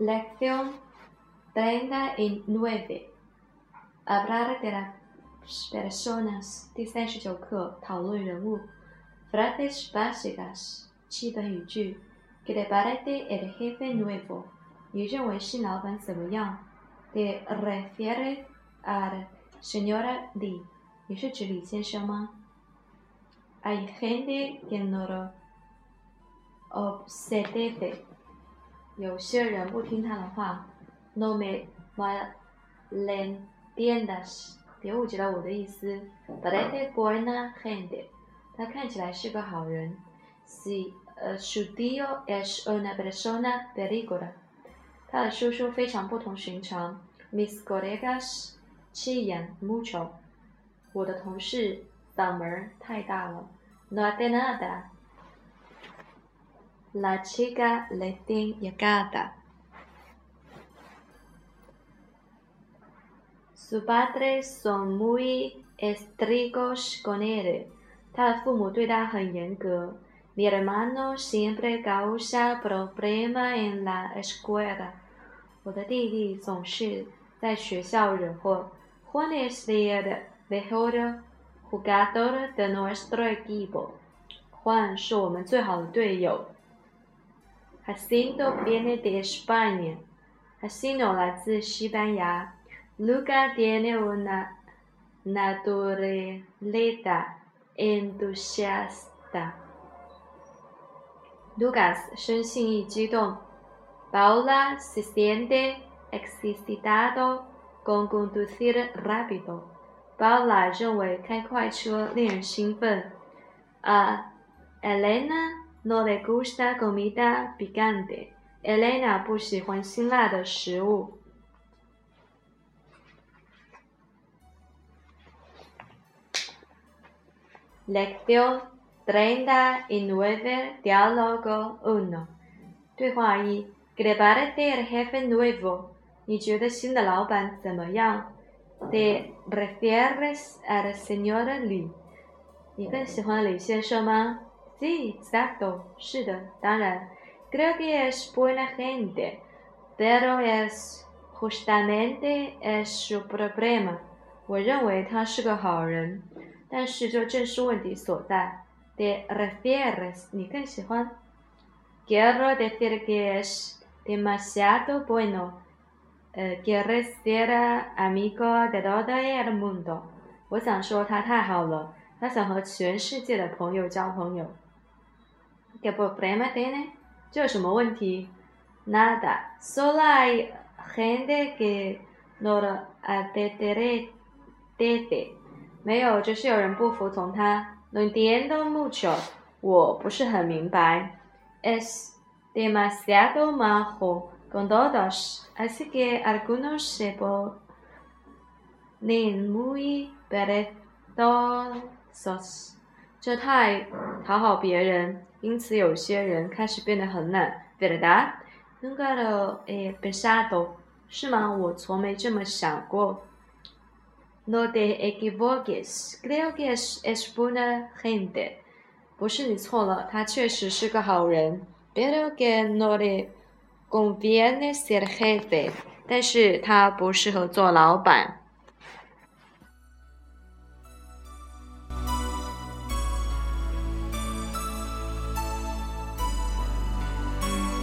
Lección 39. Hablar de las personas. Frases básicas. que te parece el jefe nuevo? ¿Te refieres la señora Li? Hay gente que no lo obsedece 有些人不听他的话。No me malentiendas，别误解了我的意思。Parece buena gente，他看起来是个好人。Si Es una persona peligrosa，他的叔叔非常不同寻常。Mis colegas chillan mucho，我的同事嗓门太大了。No hay nada。La chica le tiene llegada. Sus padres son muy estrictos con él. Su padre es muy Mi hermano siempre causa problemas en la escuela. Mi hermano siempre causa Juan es el mejor jugador de nuestro equipo. Juan es nuestro mejor jugador. Jacinto viene de España. Jacinto España. Luca tiene una naturaleza entusiasta. Lucas Paula se siente excitado con conducir rápido. Paula Elena, no le gusta comida picante. Elena Juan lección 39, diálogo 1. tu ¿Qué y parece el jefe nuevo? y yo te refieres a al señora Li? 你更喜欢李先生吗？Sí, exacto. 是的，当然。Creo que es buena gente, pero es justamente e s su problema. 我认为他是个好人，但是这正是问题所在。¿De r q f i é r e s 你更喜欢？Quiero decir que es demasiado bueno. Querré ser amigo de todo el mundo. 我想说他太好了，他想和全世界的朋友交朋友。¿Qué problema tiene? Nada. Solo hay gente que no lo obedece. No entiendo Es demasiado majo con todos, así que algunos se ponen muy perezosos. 这太讨好别人，因此有些人开始变得很懒。verdad? n'ganao e pensado? 是吗？我从没这么想过。no de egi voges, creo que es buena gente. 不是你错了，他确实是个好人。pero que no le conviene ser jefe. 但是他不适合做老板。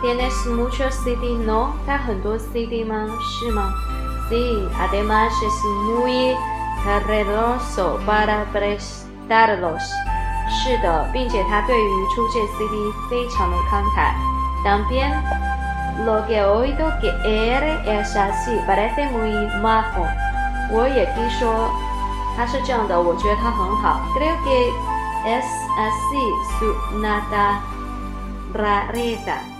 ¿Tienes muchos CD? No. muchos CD? Sí. Además es muy carreroso para prestarlos. 是的，并且他对于出借 CD lo que oído que es así parece muy Creo que es así su nada rareza。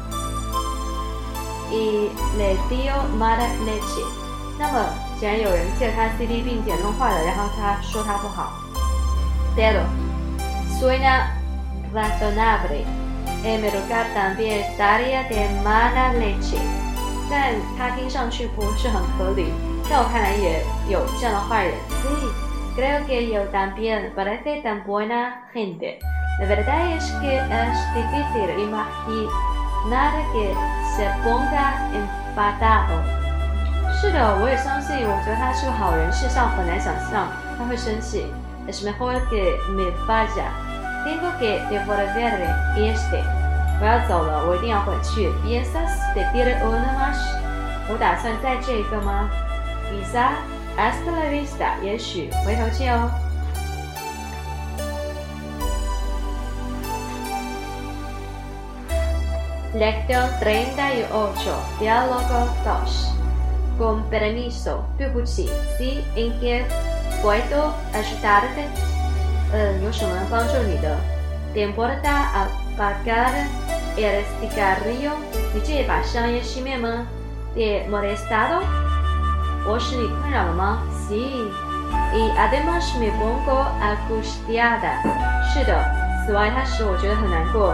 El e c h e o madera leche，那么既然有人借他 CD 并且弄坏了，然后他说他不好。Pero suena razonable, emerocar también e s t a r i a de madera leche，他听上去不是很合理。在我看来也有这样的坏人。Sí, creo que yo también, parece tan buena gente. La verdad es que es difícil imaginar nada ponga enfadado que se 是的，我也相信。我觉得他是个好人，世上很难想象他会生气。Es mejor que me vaya. Tengo que devolver este. 我要走了，我一定要回去。Piensas de ir a una mas? 我打算带这个吗？Quizá. a s t a l a vista. 也许，回头见哦。Letto 38, Diálogo 2. Con permiso, Puppucci, eh, sì, in che puedo aiutarte? Eh, 有什么帮助你的？¿Te importa apagar el cigarrillo? 你这把香烟熄灭吗？¿Te molestado? 我使你困扰了吗？Sí. Y además me pongo angustiada. 是的，此外它使我觉得很难过。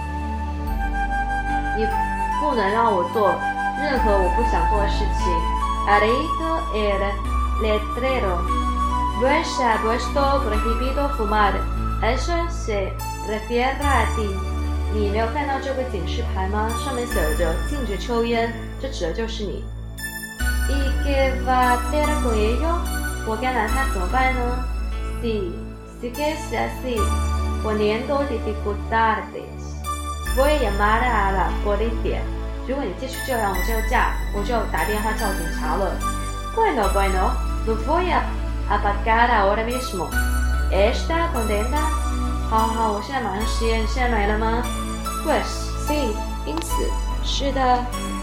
不能让我做任何我不想做的事情。Alto el letrero, no se p u e d o fumar. Eso se refiere a ti。你没有看到这个警示牌吗？上面写着禁止抽烟，这指的就是你。¿Qué va a hacer yo? 我该拿它怎么办呢？Sí, sí que sí, poniendo dificultades. Voy a m a n a r a la policía。如果你继续这样，我就这样，我就打电话叫警察了。Bueno, bueno. ¿Lo voy a apagar ahora mismo? ¿Está contenta? 好好，我现在马蛮生气，现在蛮…… pues, sí. 因此，是的。